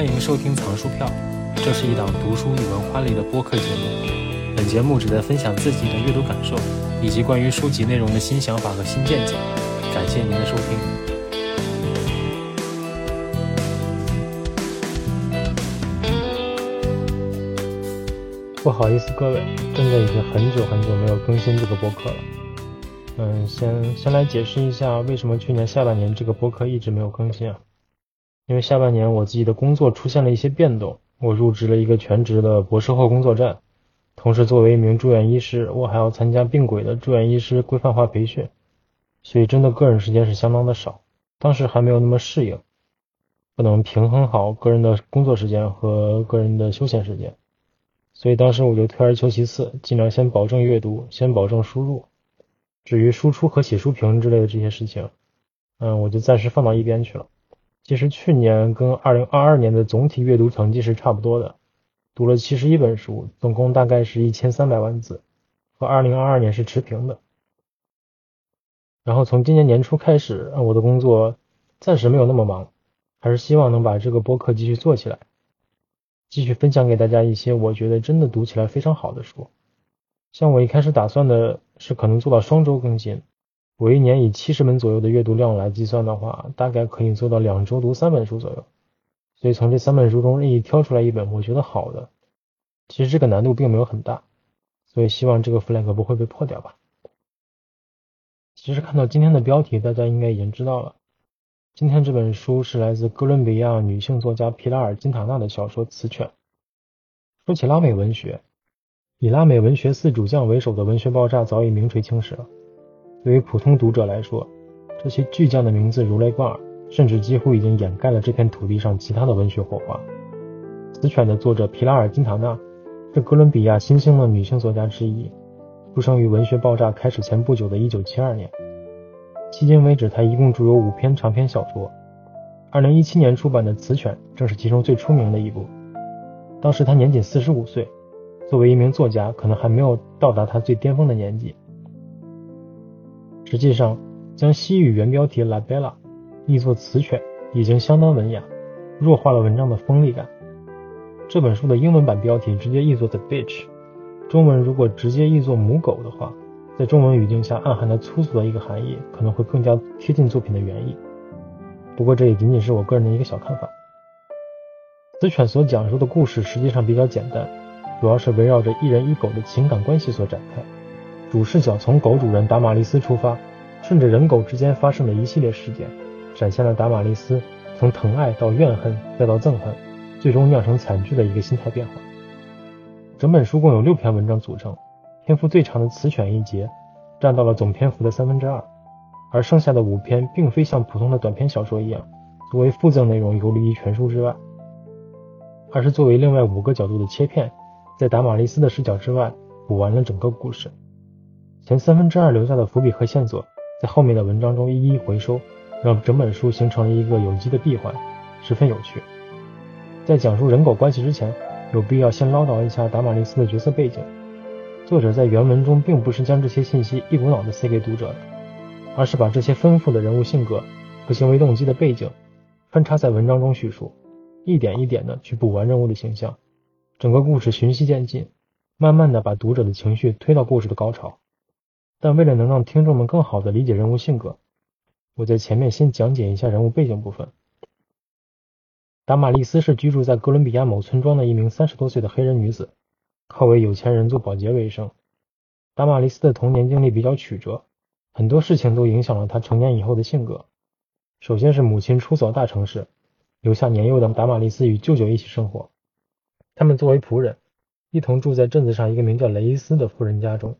欢迎收听藏书票，这是一档读书与文化类的播客节目。本节目旨在分享自己的阅读感受，以及关于书籍内容的新想法和新见解。感谢您的收听。不好意思，各位，真的已经很久很久没有更新这个播客了。嗯，先先来解释一下，为什么去年下半年这个播客一直没有更新啊？因为下半年我自己的工作出现了一些变动，我入职了一个全职的博士后工作站，同时作为一名住院医师，我还要参加并轨的住院医师规范化培训，所以真的个人时间是相当的少。当时还没有那么适应，不能平衡好个人的工作时间和个人的休闲时间，所以当时我就退而求其次，尽量先保证阅读，先保证输入，至于输出和写书评之类的这些事情，嗯，我就暂时放到一边去了。其实去年跟二零二二年的总体阅读成绩是差不多的，读了七十一本书，总共大概是一千三百万字，和二零二二年是持平的。然后从今年年初开始，我的工作暂时没有那么忙，还是希望能把这个播客继续做起来，继续分享给大家一些我觉得真的读起来非常好的书。像我一开始打算的是可能做到双周更新。我一年以七十本左右的阅读量来计算的话，大概可以做到两周读三本书左右。所以从这三本书中任意挑出来一本我觉得好的，其实这个难度并没有很大。所以希望这个 flag 不会被破掉吧。其实看到今天的标题，大家应该已经知道了。今天这本书是来自哥伦比亚女性作家皮拉尔·金塔纳的小说《词犬》。说起拉美文学，以拉美文学四主将为首的文学爆炸早已名垂青史了。对于普通读者来说，这些巨匠的名字如雷贯耳，甚至几乎已经掩盖了这片土地上其他的文学火花。《死犬》的作者皮拉尔·金塔纳是哥伦比亚新兴的女性作家之一，出生于文学爆炸开始前不久的1972年。迄今为止，她一共著有五篇长篇小说。2017年出版的《雌犬》正是其中最出名的一部。当时她年仅45岁，作为一名作家，可能还没有到达她最巅峰的年纪。实际上，将西语原标题 La Bella 译作“雌犬”已经相当文雅，弱化了文章的锋利感。这本书的英文版标题直接译作 The Bitch，中文如果直接译作“母狗”的话，在中文语境下暗含的粗俗的一个含义，可能会更加贴近作品的原意。不过这也仅仅是我个人的一个小看法。雌犬所讲述的故事实际上比较简单，主要是围绕着一人一狗的情感关系所展开。主视角从狗主人达玛丽斯出发，顺着人狗之间发生的一系列事件，展现了达玛丽斯从疼爱到怨恨再到憎恨，最终酿成惨剧的一个心态变化。整本书共有六篇文章组成，篇幅最长的雌犬一节占到了总篇幅的三分之二，而剩下的五篇并非像普通的短篇小说一样作为附赠内容游离于全书之外，而是作为另外五个角度的切片，在达玛丽斯的视角之外补完了整个故事。前三分之二留下的伏笔和线索，在后面的文章中一一回收，让整本书形成了一个有机的闭环，十分有趣。在讲述人狗关系之前，有必要先唠叨一下达玛丽斯的角色背景。作者在原文中并不是将这些信息一股脑的塞给读者，而是把这些丰富的人物性格和行为动机的背景穿插在文章中叙述，一点一点的去补完人物的形象，整个故事循序渐进，慢慢的把读者的情绪推到故事的高潮。但为了能让听众们更好的理解人物性格，我在前面先讲解一下人物背景部分。达玛丽斯是居住在哥伦比亚某村庄的一名三十多岁的黑人女子，靠为有钱人做保洁为生。达玛丽斯的童年经历比较曲折，很多事情都影响了她成年以后的性格。首先是母亲出走大城市，留下年幼的达玛丽斯与舅舅一起生活。他们作为仆人，一同住在镇子上一个名叫雷伊斯的富人家中。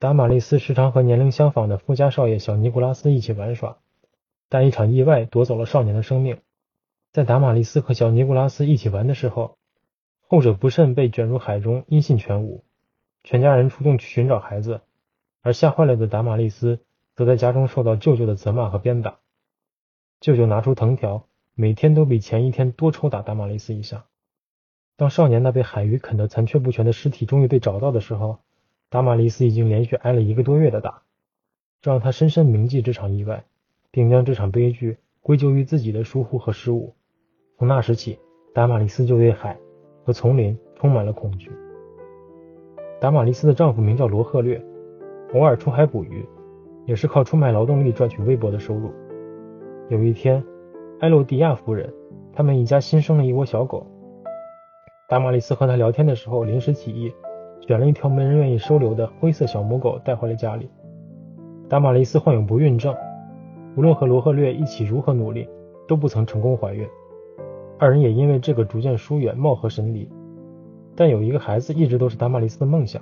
达玛丽斯时常和年龄相仿的富家少爷小尼古拉斯一起玩耍，但一场意外夺走了少年的生命。在达玛丽斯和小尼古拉斯一起玩的时候，后者不慎被卷入海中，音信全无。全家人出动去寻找孩子，而吓坏了的达玛丽斯则在家中受到舅舅的责骂和鞭打。舅舅拿出藤条，每天都比前一天多抽打达玛丽斯一下。当少年那被海鱼啃得残缺不全的尸体终于被找到的时候，达玛丽斯已经连续挨了一个多月的打，这让他深深铭记这场意外，并将这场悲剧归咎于自己的疏忽和失误。从那时起，达玛丽斯就对海和丛林充满了恐惧。达玛丽斯的丈夫名叫罗赫略，偶尔出海捕鱼，也是靠出卖劳动力赚取微薄的收入。有一天，埃洛迪亚夫人他们一家新生了一窝小狗。达玛丽斯和他聊天的时候，临时起意选了一条没人愿意收留的灰色小母狗带回了家里。达玛丽斯患有不孕症，无论和罗赫略一起如何努力，都不曾成功怀孕。二人也因为这个逐渐疏远，貌合神离。但有一个孩子一直都是达玛丽斯的梦想。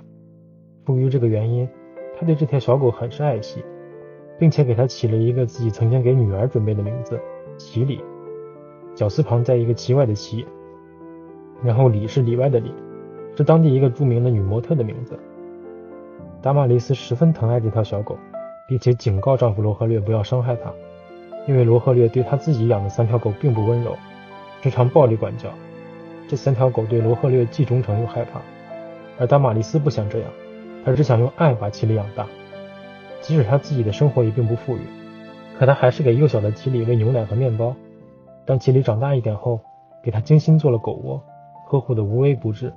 出于这个原因，他对这条小狗很是爱惜，并且给它起了一个自己曾经给女儿准备的名字——奇里，绞丝旁在一个奇怪的奇。然后里是里外的里，是当地一个著名的女模特的名字。达玛丽斯十分疼爱这条小狗，并且警告丈夫罗赫略不要伤害它，因为罗赫略对他自己养的三条狗并不温柔，时常暴力管教。这三条狗对罗赫略既忠诚又害怕，而达玛丽斯不想这样，他只想用爱把奇里养大，即使他自己的生活也并不富裕，可他还是给幼小的奇里喂牛奶和面包。当奇里长大一点后，给他精心做了狗窝。呵护的无微不至。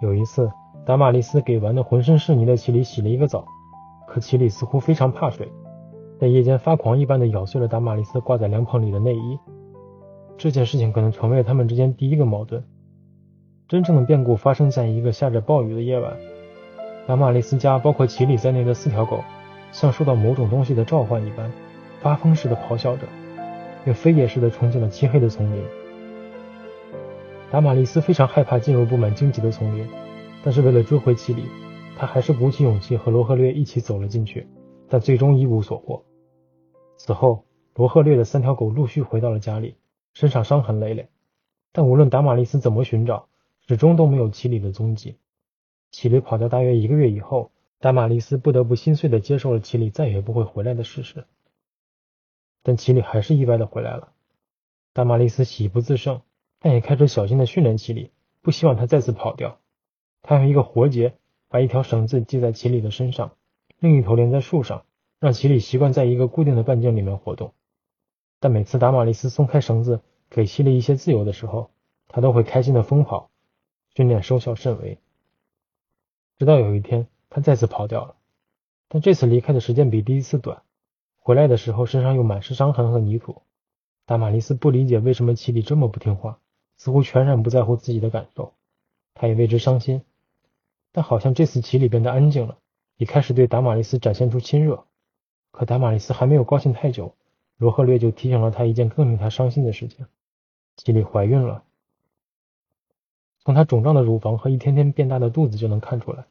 有一次，达玛丽斯给玩的浑身是泥的奇里洗了一个澡，可奇里似乎非常怕水，在夜间发狂一般的咬碎了达玛丽斯挂在凉棚里的内衣。这件事情可能成为了他们之间第一个矛盾。真正的变故发生在一个下着暴雨的夜晚，达玛丽斯家包括奇里在内的四条狗，像受到某种东西的召唤一般，发疯似的咆哮着，并飞也似的冲进了漆黑的丛林。达玛丽斯非常害怕进入布满荆棘的丛林，但是为了追回奇里，他还是鼓起勇气和罗赫略一起走了进去，但最终一无所获。此后，罗赫略的三条狗陆续回到了家里，身上伤痕累累，但无论达玛丽斯怎么寻找，始终都没有奇里的踪迹。奇里跑掉大约一个月以后，达玛丽斯不得不心碎地接受了奇里再也不会回来的事实。但奇里还是意外地回来了，达玛丽斯喜不自胜。但也开始小心的训练奇里，不希望他再次跑掉。他用一个活结把一条绳子系在奇里的身上，另一头连在树上，让奇里习惯在一个固定的半径里面活动。但每次达玛丽斯松开绳子，给奇里一些自由的时候，他都会开心的疯跑，训练收效甚微。直到有一天，他再次跑掉了，但这次离开的时间比第一次短，回来的时候身上又满是伤痕和泥土。达玛丽斯不理解为什么奇里这么不听话。似乎全然不在乎自己的感受，他也为之伤心。但好像这次奇里变得安静了，也开始对达玛丽斯展现出亲热。可达玛丽斯还没有高兴太久，罗赫略就提醒了他一件更令他伤心的事情：吉里怀孕了。从她肿胀的乳房和一天天变大的肚子就能看出来，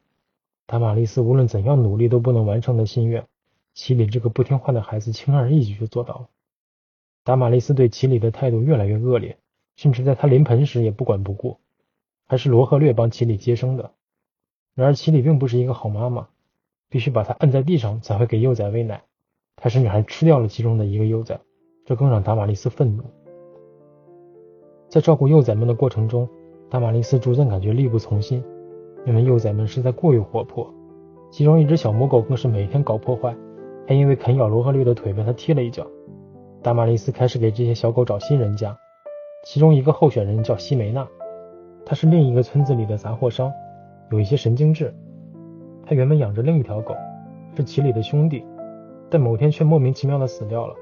达玛丽斯无论怎样努力都不能完成的心愿，奇里这个不听话的孩子轻而易举就做到了。达玛丽斯对奇里的态度越来越恶劣。甚至在他临盆时也不管不顾，还是罗赫略帮奇里接生的。然而奇里并不是一个好妈妈，必须把它按在地上才会给幼崽喂奶。他甚至还吃掉了其中的一个幼崽，这更让达玛丽斯愤怒。在照顾幼崽们的过程中，达玛丽斯逐渐感觉力不从心，因为幼崽们实在过于活泼，其中一只小母狗更是每天搞破坏，还因为啃咬罗赫略的腿被他踢了一脚。达玛丽斯开始给这些小狗找新人家。其中一个候选人叫西梅娜，他是另一个村子里的杂货商，有一些神经质。他原本养着另一条狗，是齐里的兄弟，但某天却莫名其妙的死掉了。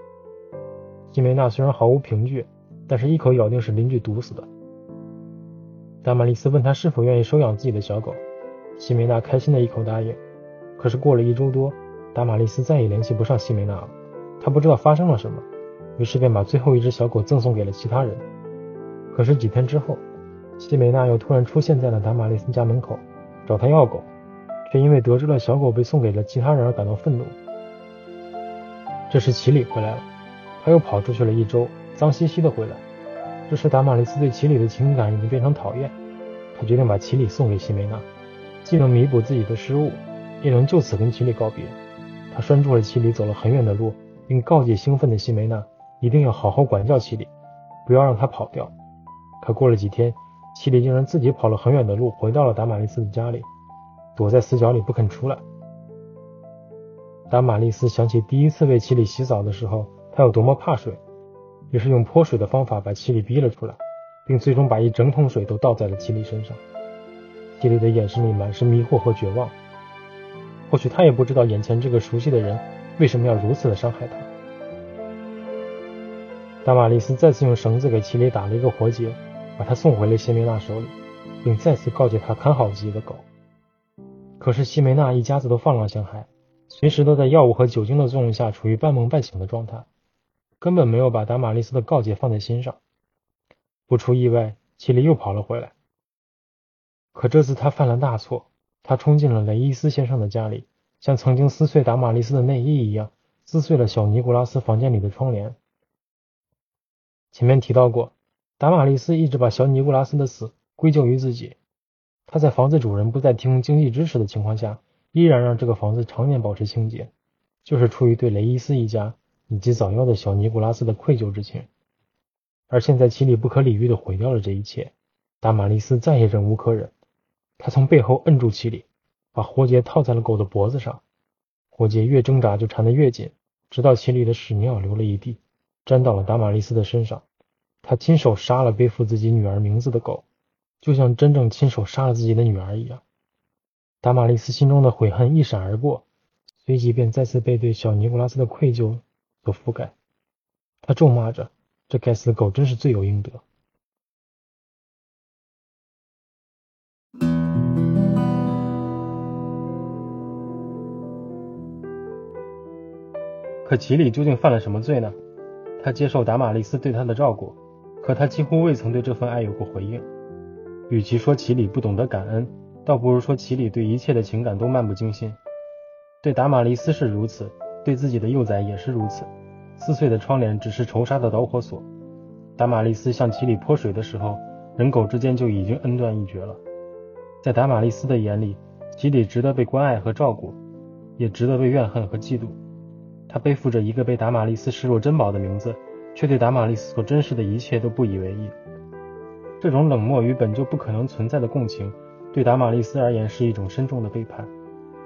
西梅娜虽然毫无凭据，但是一口咬定是邻居毒死的。达玛丽斯问他是否愿意收养自己的小狗，西梅娜开心的一口答应。可是过了一周多，达玛丽斯再也联系不上西梅娜了，他不知道发生了什么，于是便把最后一只小狗赠送给了其他人。可是几天之后，西梅娜又突然出现在了达玛丽斯家门口，找他要狗，却因为得知了小狗被送给了其他人而感到愤怒。这时奇里回来了，他又跑出去了一周，脏兮兮的回来。这时达玛利斯对奇里的情感已经变成讨厌，他决定把奇里送给西梅娜，既能弥补自己的失误，也能就此跟奇里告别。他拴住了奇里，走了很远的路，并告诫兴奋的西梅娜一定要好好管教奇里，不要让他跑掉。可过了几天，奇里竟然自己跑了很远的路，回到了达玛丽斯的家里，躲在死角里不肯出来。达玛丽斯想起第一次为奇里洗澡的时候，他有多么怕水，于是用泼水的方法把奇里逼了出来，并最终把一整桶水都倒在了奇里身上。奇里的眼神里满是迷惑和绝望。或许他也不知道眼前这个熟悉的人为什么要如此的伤害他。达玛丽斯再次用绳子给奇里打了一个活结，把他送回了谢梅娜手里，并再次告诫他看好自己的狗。可是西梅娜一家子都放浪形骸，随时都在药物和酒精的作用下处于半梦半醒的状态，根本没有把达玛丽斯的告诫放在心上。不出意外，齐里又跑了回来。可这次他犯了大错，他冲进了雷伊斯先生的家里，像曾经撕碎达玛丽斯的内衣一样，撕碎了小尼古拉斯房间里的窗帘。前面提到过，达玛丽斯一直把小尼古拉斯的死归咎于自己。他在房子主人不再提供经济支持的情况下，依然让这个房子常年保持清洁，就是出于对雷伊斯一家以及早夭的小尼古拉斯的愧疚之情。而现在，奇里不可理喻的毁掉了这一切，达玛丽斯再也忍无可忍。他从背后摁住奇里，把活结套在了狗的脖子上。活结越挣扎就缠得越紧，直到奇里的屎尿流了一地，沾到了达玛丽斯的身上。他亲手杀了背负自己女儿名字的狗，就像真正亲手杀了自己的女儿一样。达玛丽斯心中的悔恨一闪而过，随即便再次被对小尼古拉斯的愧疚所覆盖。他咒骂着。这该死的狗真是罪有应得。可吉里究竟犯了什么罪呢？他接受达玛丽斯对他的照顾，可他几乎未曾对这份爱有过回应。与其说奇里不懂得感恩，倒不如说奇里对一切的情感都漫不经心。对达玛丽斯是如此，对自己的幼崽也是如此。撕碎的窗帘只是仇杀的导火索。达玛丽斯向奇里泼水的时候，人狗之间就已经恩断义绝了。在达玛丽斯的眼里，奇里值得被关爱和照顾，也值得被怨恨和嫉妒。他背负着一个被达玛丽斯视若珍宝的名字，却对达玛丽斯所珍视的一切都不以为意。这种冷漠与本就不可能存在的共情，对达玛丽斯而言是一种深重的背叛，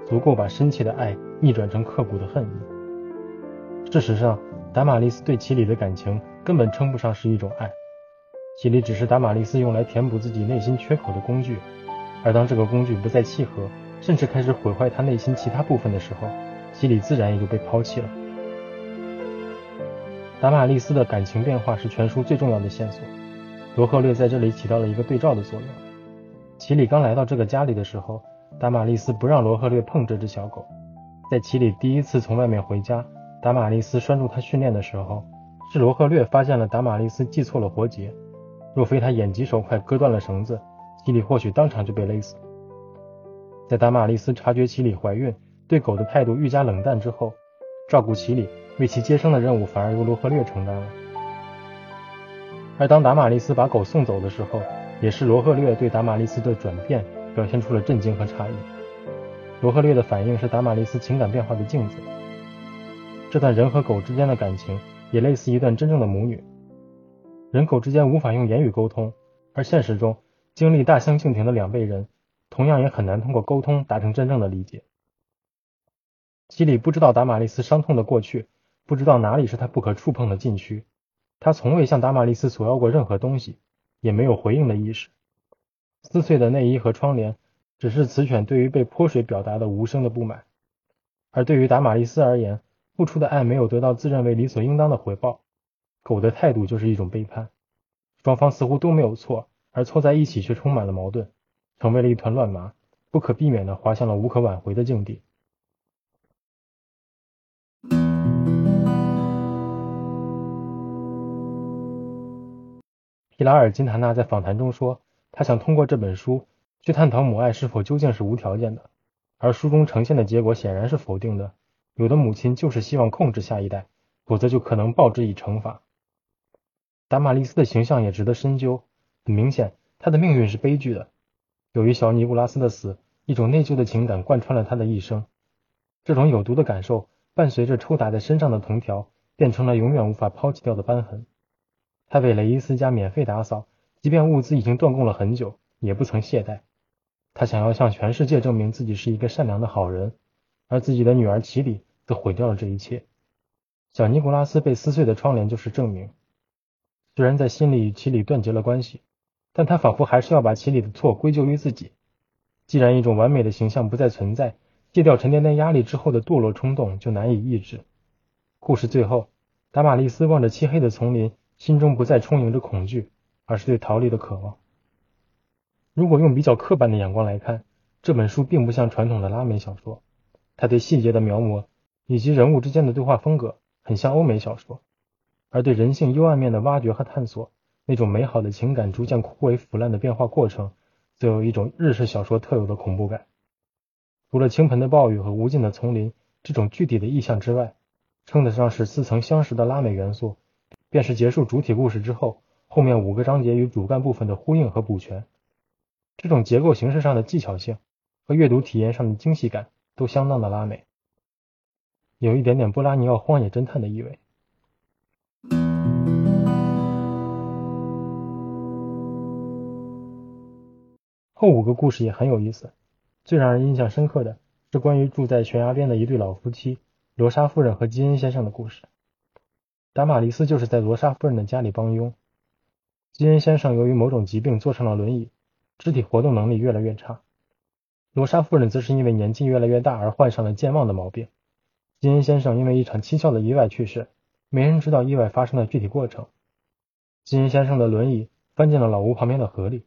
足够把深切的爱逆转成刻骨的恨意。事实上，达玛丽斯对奇里的感情根本称不上是一种爱，奇里只是达玛丽斯用来填补自己内心缺口的工具，而当这个工具不再契合，甚至开始毁坏他内心其他部分的时候，奇里自然也就被抛弃了。达玛丽斯的感情变化是全书最重要的线索，罗赫略在这里起到了一个对照的作用。奇里刚来到这个家里的时候，达玛丽斯不让罗赫略碰这只小狗，在奇里第一次从外面回家。达玛丽斯拴住他训练的时候，是罗赫略发现了达玛丽斯系错了活结。若非他眼疾手快割断了绳子，奇里或许当场就被勒死。在达玛丽斯察觉奇里怀孕，对狗的态度愈加冷淡之后，照顾奇里、为其接生的任务反而由罗赫略承担了。而当达玛丽斯把狗送走的时候，也是罗赫略对达玛丽斯的转变表现出了震惊和诧异。罗赫略的反应是达玛丽斯情感变化的镜子。这段人和狗之间的感情，也类似一段真正的母女。人狗之间无法用言语沟通，而现实中经历大相径庭的两辈人，同样也很难通过沟通达成真正的理解。基里不知道达玛丽斯伤痛的过去，不知道哪里是他不可触碰的禁区。他从未向达玛丽斯索要过任何东西，也没有回应的意识。撕碎的内衣和窗帘，只是雌犬对于被泼水表达的无声的不满。而对于达玛丽斯而言，付出的爱没有得到自认为理所应当的回报，狗的态度就是一种背叛。双方似乎都没有错，而凑在一起却充满了矛盾，成为了一团乱麻，不可避免的滑向了无可挽回的境地。皮拉尔金塔纳在访谈中说，他想通过这本书去探讨母爱是否究竟是无条件的，而书中呈现的结果显然是否定的。有的母亲就是希望控制下一代，否则就可能报之以惩罚。达玛丽斯的形象也值得深究。很明显，他的命运是悲剧的。由于小尼古拉斯的死，一种内疚的情感贯穿了他的一生。这种有毒的感受，伴随着抽打在身上的藤条，变成了永远无法抛弃掉的斑痕。他为雷伊斯家免费打扫，即便物资已经断供了很久，也不曾懈怠。他想要向全世界证明自己是一个善良的好人，而自己的女儿奇里。则毁掉了这一切。小尼古拉斯被撕碎的窗帘就是证明。虽然在心里与奇里断绝了关系，但他仿佛还是要把其里的错归咎于自己。既然一种完美的形象不再存在，戒掉沉甸甸压力之后的堕落冲动就难以抑制。故事最后，达玛利斯望着漆黑的丛林，心中不再充盈着恐惧，而是对逃离的渴望。如果用比较刻板的眼光来看，这本书并不像传统的拉美小说，它对细节的描摹以及人物之间的对话风格很像欧美小说，而对人性幽暗面的挖掘和探索，那种美好的情感逐渐枯萎腐烂的变化过程，则有一种日式小说特有的恐怖感。除了倾盆的暴雨和无尽的丛林这种具体的意象之外，称得上是似曾相识的拉美元素，便是结束主体故事之后，后面五个章节与主干部分的呼应和补全。这种结构形式上的技巧性和阅读体验上的精细感都相当的拉美，有一点点波拉尼奥荒野侦探的意味。后五个故事也很有意思，最让人印象深刻的是关于住在悬崖边的一对老夫妻罗莎夫人和基恩先生的故事。达玛丽斯就是在罗莎夫人的家里帮佣，基恩先生由于某种疾病坐上了轮椅。肢体活动能力越来越差，罗莎夫人则是因为年纪越来越大而患上了健忘的毛病。基恩先生因为一场蹊跷的意外去世，没人知道意外发生的具体过程。基恩先生的轮椅翻进了老屋旁边的河里，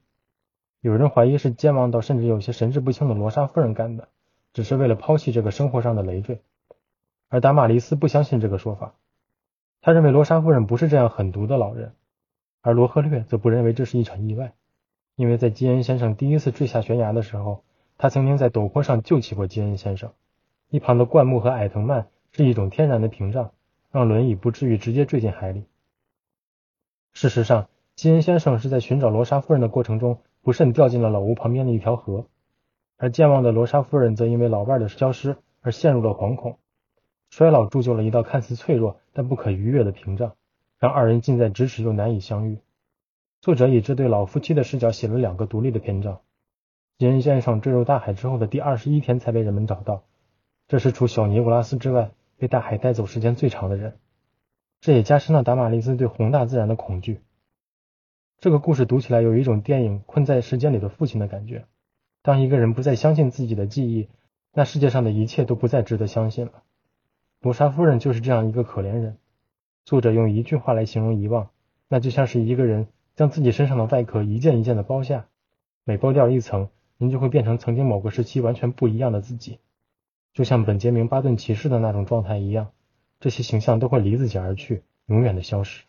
有人怀疑是健忘到甚至有些神志不清的罗莎夫人干的，只是为了抛弃这个生活上的累赘。而达玛丽斯不相信这个说法，他认为罗莎夫人不是这样狠毒的老人，而罗赫略则不认为这是一场意外。因为在基恩先生第一次坠下悬崖的时候，他曾经在陡坡上救起过基恩先生。一旁的灌木和矮藤蔓是一种天然的屏障，让轮椅不至于直接坠进海里。事实上，基恩先生是在寻找罗莎夫人的过程中，不慎掉进了老屋旁边的一条河，而健忘的罗莎夫人则因为老伴的消失而陷入了惶恐。衰老铸就了一道看似脆弱但不可逾越的屏障，让二人近在咫尺又难以相遇。作者以这对老夫妻的视角写了两个独立的篇章。吉恩先生坠入大海之后的第二十一天才被人们找到，这是除小尼古拉斯之外被大海带走时间最长的人。这也加深了达玛利斯对宏大自然的恐惧。这个故事读起来有一种电影《困在时间里的父亲》的感觉。当一个人不再相信自己的记忆，那世界上的一切都不再值得相信了。罗莎夫人就是这样一个可怜人。作者用一句话来形容遗忘，那就像是一个人。将自己身上的外壳一件一件的剥下，每剥掉一层，您就会变成曾经某个时期完全不一样的自己，就像本杰明·巴顿骑士的那种状态一样，这些形象都会离自己而去，永远的消失。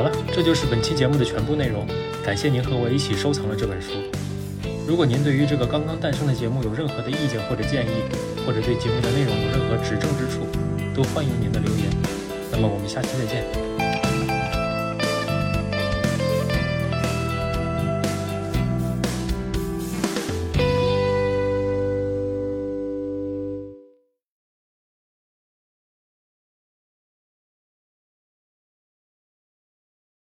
好了，这就是本期节目的全部内容，感谢您和我一起收藏了这本书。如果您对于这个刚刚诞生的节目有任何的意见或者建议，或者对节目的内容有任何指正之处，都欢迎您的留言。那么我们下期再见。